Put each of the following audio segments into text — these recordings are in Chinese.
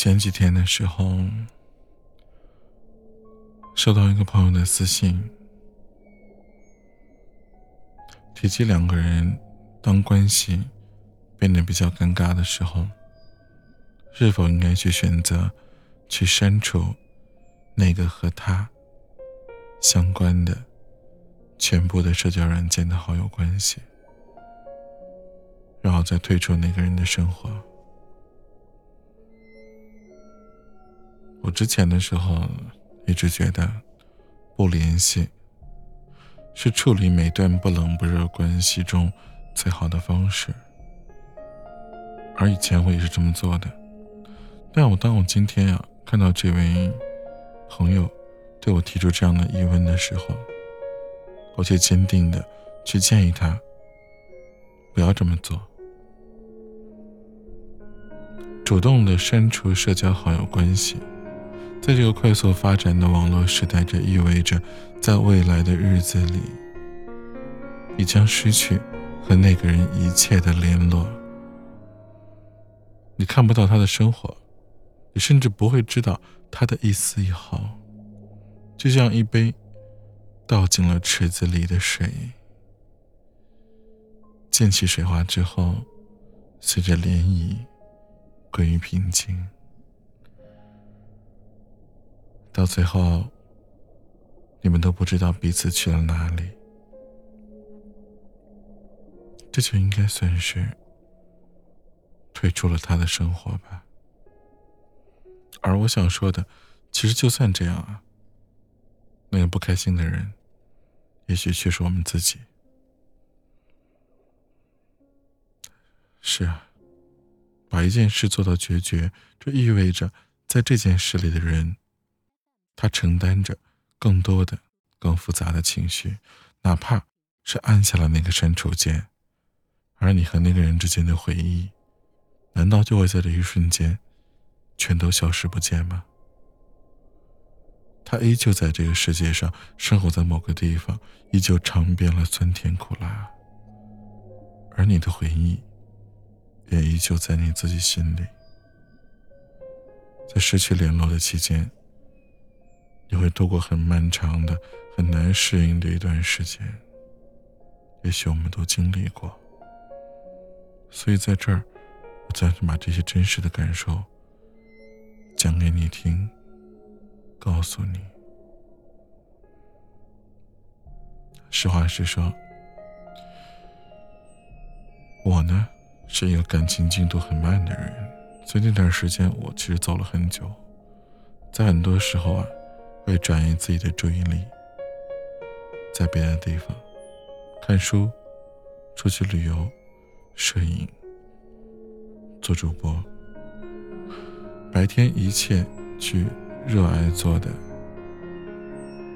前几天的时候，收到一个朋友的私信，提及两个人当关系变得比较尴尬的时候，是否应该去选择去删除那个和他相关的全部的社交软件的好友关系，然后再退出那个人的生活。我之前的时候一直觉得，不联系是处理每段不冷不热关系中最好的方式，而以前我也是这么做的。但我当我今天呀看到这位朋友对我提出这样的疑问的时候，我却坚定的去建议他不要这么做，主动的删除社交好友关系。在这个快速发展的网络时代，这意味着，在未来的日子里，你将失去和那个人一切的联络。你看不到他的生活，你甚至不会知道他的一丝一毫。就像一杯倒进了池子里的水，溅起水花之后，随着涟漪归于平静。到最后，你们都不知道彼此去了哪里，这就应该算是退出了他的生活吧。而我想说的，其实就算这样啊，那个不开心的人，也许却是我们自己。是啊，把一件事做到决绝，这意味着在这件事里的人。他承担着更多的、更复杂的情绪，哪怕是按下了那个删除键，而你和那个人之间的回忆，难道就会在这一瞬间全都消失不见吗？他依旧在这个世界上生活在某个地方，依旧尝遍了酸甜苦辣，而你的回忆也依旧在你自己心里。在失去联络的期间。你会度过很漫长的、很难适应的一段时间，也许我们都经历过。所以在这儿，我暂时把这些真实的感受讲给你听，告诉你。实话实说，我呢是一个感情进度很慢的人，所以那段时间我其实走了很久，在很多时候啊。会转移自己的注意力，在别的地方看书、出去旅游、摄影、做主播，白天一切去热爱做的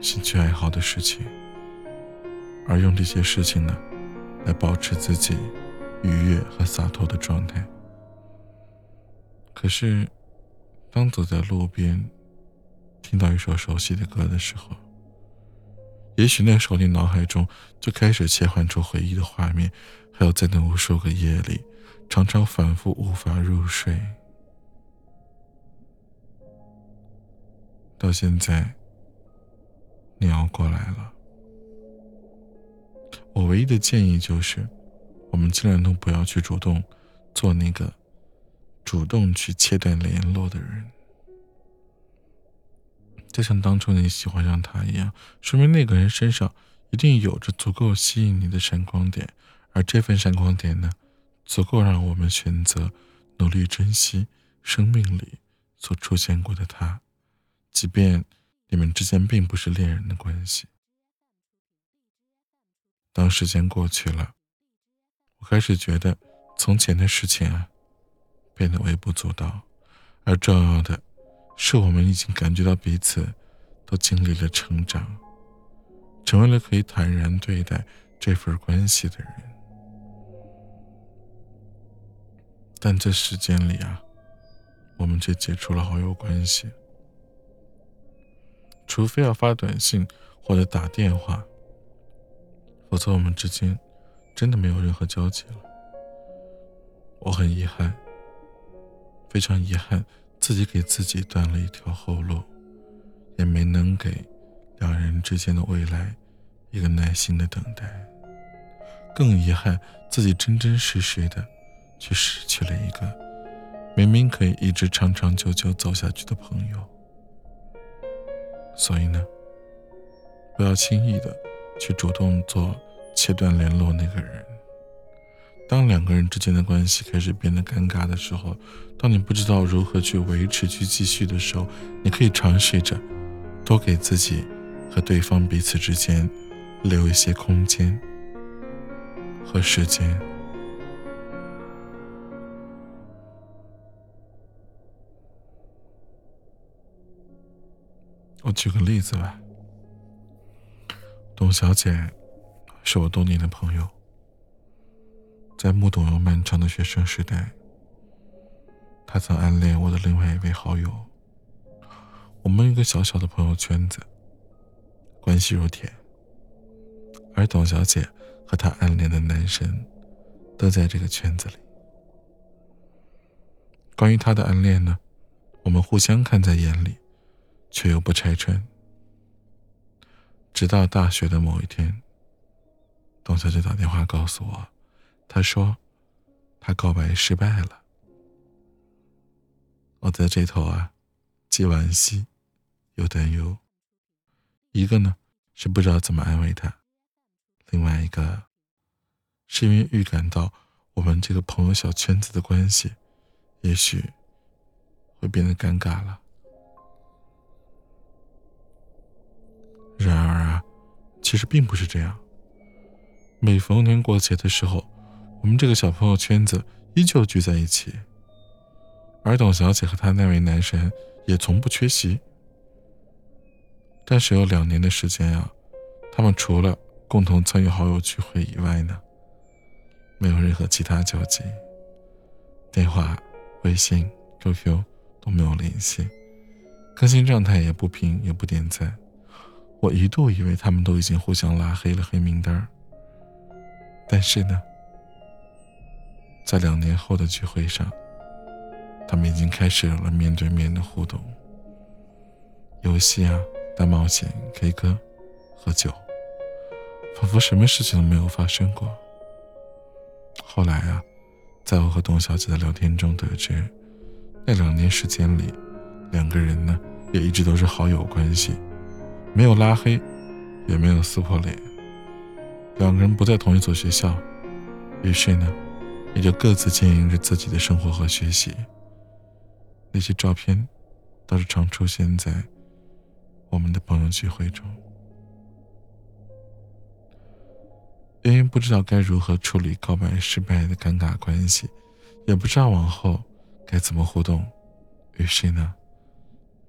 兴趣爱好的事情，而用这些事情呢，来保持自己愉悦和洒脱的状态。可是，当走在路边，听到一首熟悉的歌的时候，也许那时候你脑海中就开始切换出回忆的画面，还有在那无数个夜里，常常反复无法入睡。到现在，你要过来了，我唯一的建议就是，我们尽量都不要去主动做那个主动去切断联络的人。就像当初你喜欢上他一样，说明那个人身上一定有着足够吸引你的闪光点，而这份闪光点呢，足够让我们选择努力珍惜生命里所出现过的他，即便你们之间并不是恋人的关系。当时间过去了，我开始觉得从前的事情啊，变得微不足道，而重要的。是我们已经感觉到彼此都经历了成长，成为了可以坦然对待这份关系的人。但这时间里啊，我们却解除了好友关系，除非要发短信或者打电话，否则我们之间真的没有任何交集了。我很遗憾，非常遗憾。自己给自己断了一条后路，也没能给两人之间的未来一个耐心的等待。更遗憾，自己真真实实的却失去了一个明明可以一直长长久久走下去的朋友。所以呢，不要轻易的去主动做切断联络那个人。当两个人之间的关系开始变得尴尬的时候，当你不知道如何去维持、去继续的时候，你可以尝试着多给自己和对方彼此之间留一些空间和时间。我举个例子吧，董小姐是我多年的朋友。在木董又漫长的学生时代，他曾暗恋我的另外一位好友。我们一个小小的朋友圈子，关系如铁。而董小姐和她暗恋的男神，都在这个圈子里。关于她的暗恋呢，我们互相看在眼里，却又不拆穿。直到大学的某一天，董小姐打电话告诉我。他说：“他告白失败了。”我在这头啊，既惋惜又担忧。一个呢是不知道怎么安慰他，另外一个是因为预感到我们这个朋友小圈子的关系，也许会变得尴尬了。然而啊，其实并不是这样。每逢年过节的时候。我们这个小朋友圈子依旧聚在一起，而董小姐和她那位男神也从不缺席。但是有两年的时间啊，他们除了共同参与好友聚会以外呢，没有任何其他交集，电话、微信、QQ 都没有联系，更新状态也不评也不点赞。我一度以为他们都已经互相拉黑了黑名单但是呢。在两年后的聚会上，他们已经开始有了面对面的互动，游戏啊、大冒险、K 歌、喝酒，仿佛什么事情都没有发生过。后来啊，在我和董小姐的聊天中得知，那两年时间里，两个人呢也一直都是好友关系，没有拉黑，也没有撕破脸。两个人不在同一所学校，于是呢。也就各自经营着自己的生活和学习。那些照片，倒是常出现在我们的朋友聚会中。因为不知道该如何处理告白失败的尴尬关系，也不知道往后该怎么互动，于是呢，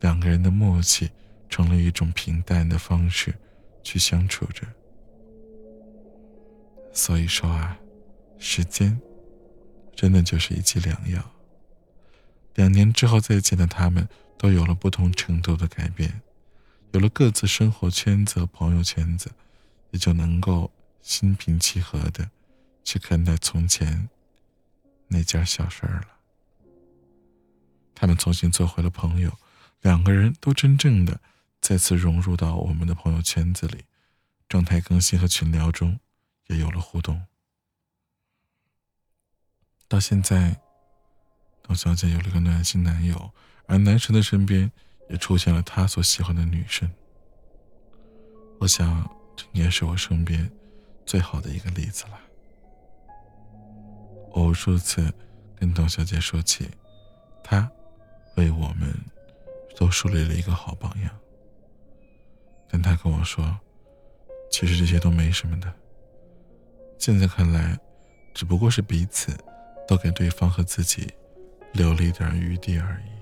两个人的默契成了一种平淡的方式去相处着。所以说啊，时间。真的就是一剂良药。两年之后再见的他们，都有了不同程度的改变，有了各自生活圈子和朋友圈子，也就能够心平气和的去看待从前那件小事儿了。他们重新做回了朋友，两个人都真正的再次融入到我们的朋友圈子里，状态更新和群聊中也有了互动。到现在，董小姐有了个暖心男友，而男神的身边也出现了他所喜欢的女生。我想，这应该是我身边最好的一个例子了。我无数次跟董小姐说起，她为我们都树立了一个好榜样。但她跟我说，其实这些都没什么的。现在看来，只不过是彼此。都给对方和自己留了一点余地而已。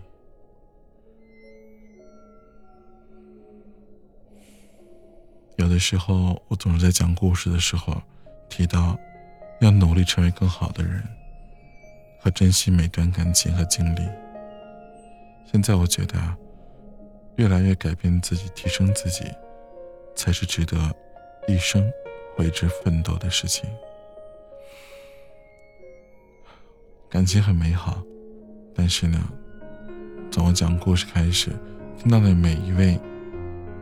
有的时候，我总是在讲故事的时候提到，要努力成为更好的人，和珍惜每段感情和经历。现在我觉得，越来越改变自己、提升自己，才是值得一生为之奋斗的事情。感情很美好，但是呢，从我讲故事开始，听到的每一位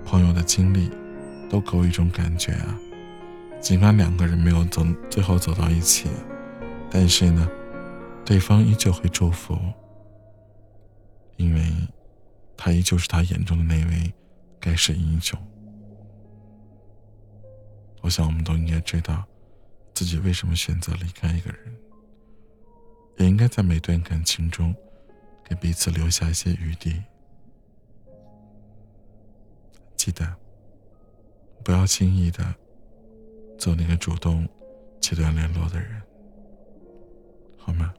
朋友的经历，都给我一种感觉啊。尽管两个人没有走最后走到一起，但是呢，对方依旧会祝福，因为他依旧是他眼中的那位盖世英雄。我想，我们都应该知道自己为什么选择离开一个人，该在每段感情中。给彼此留下一些余地，记得不要轻易的做那个主动切断联络的人，好吗？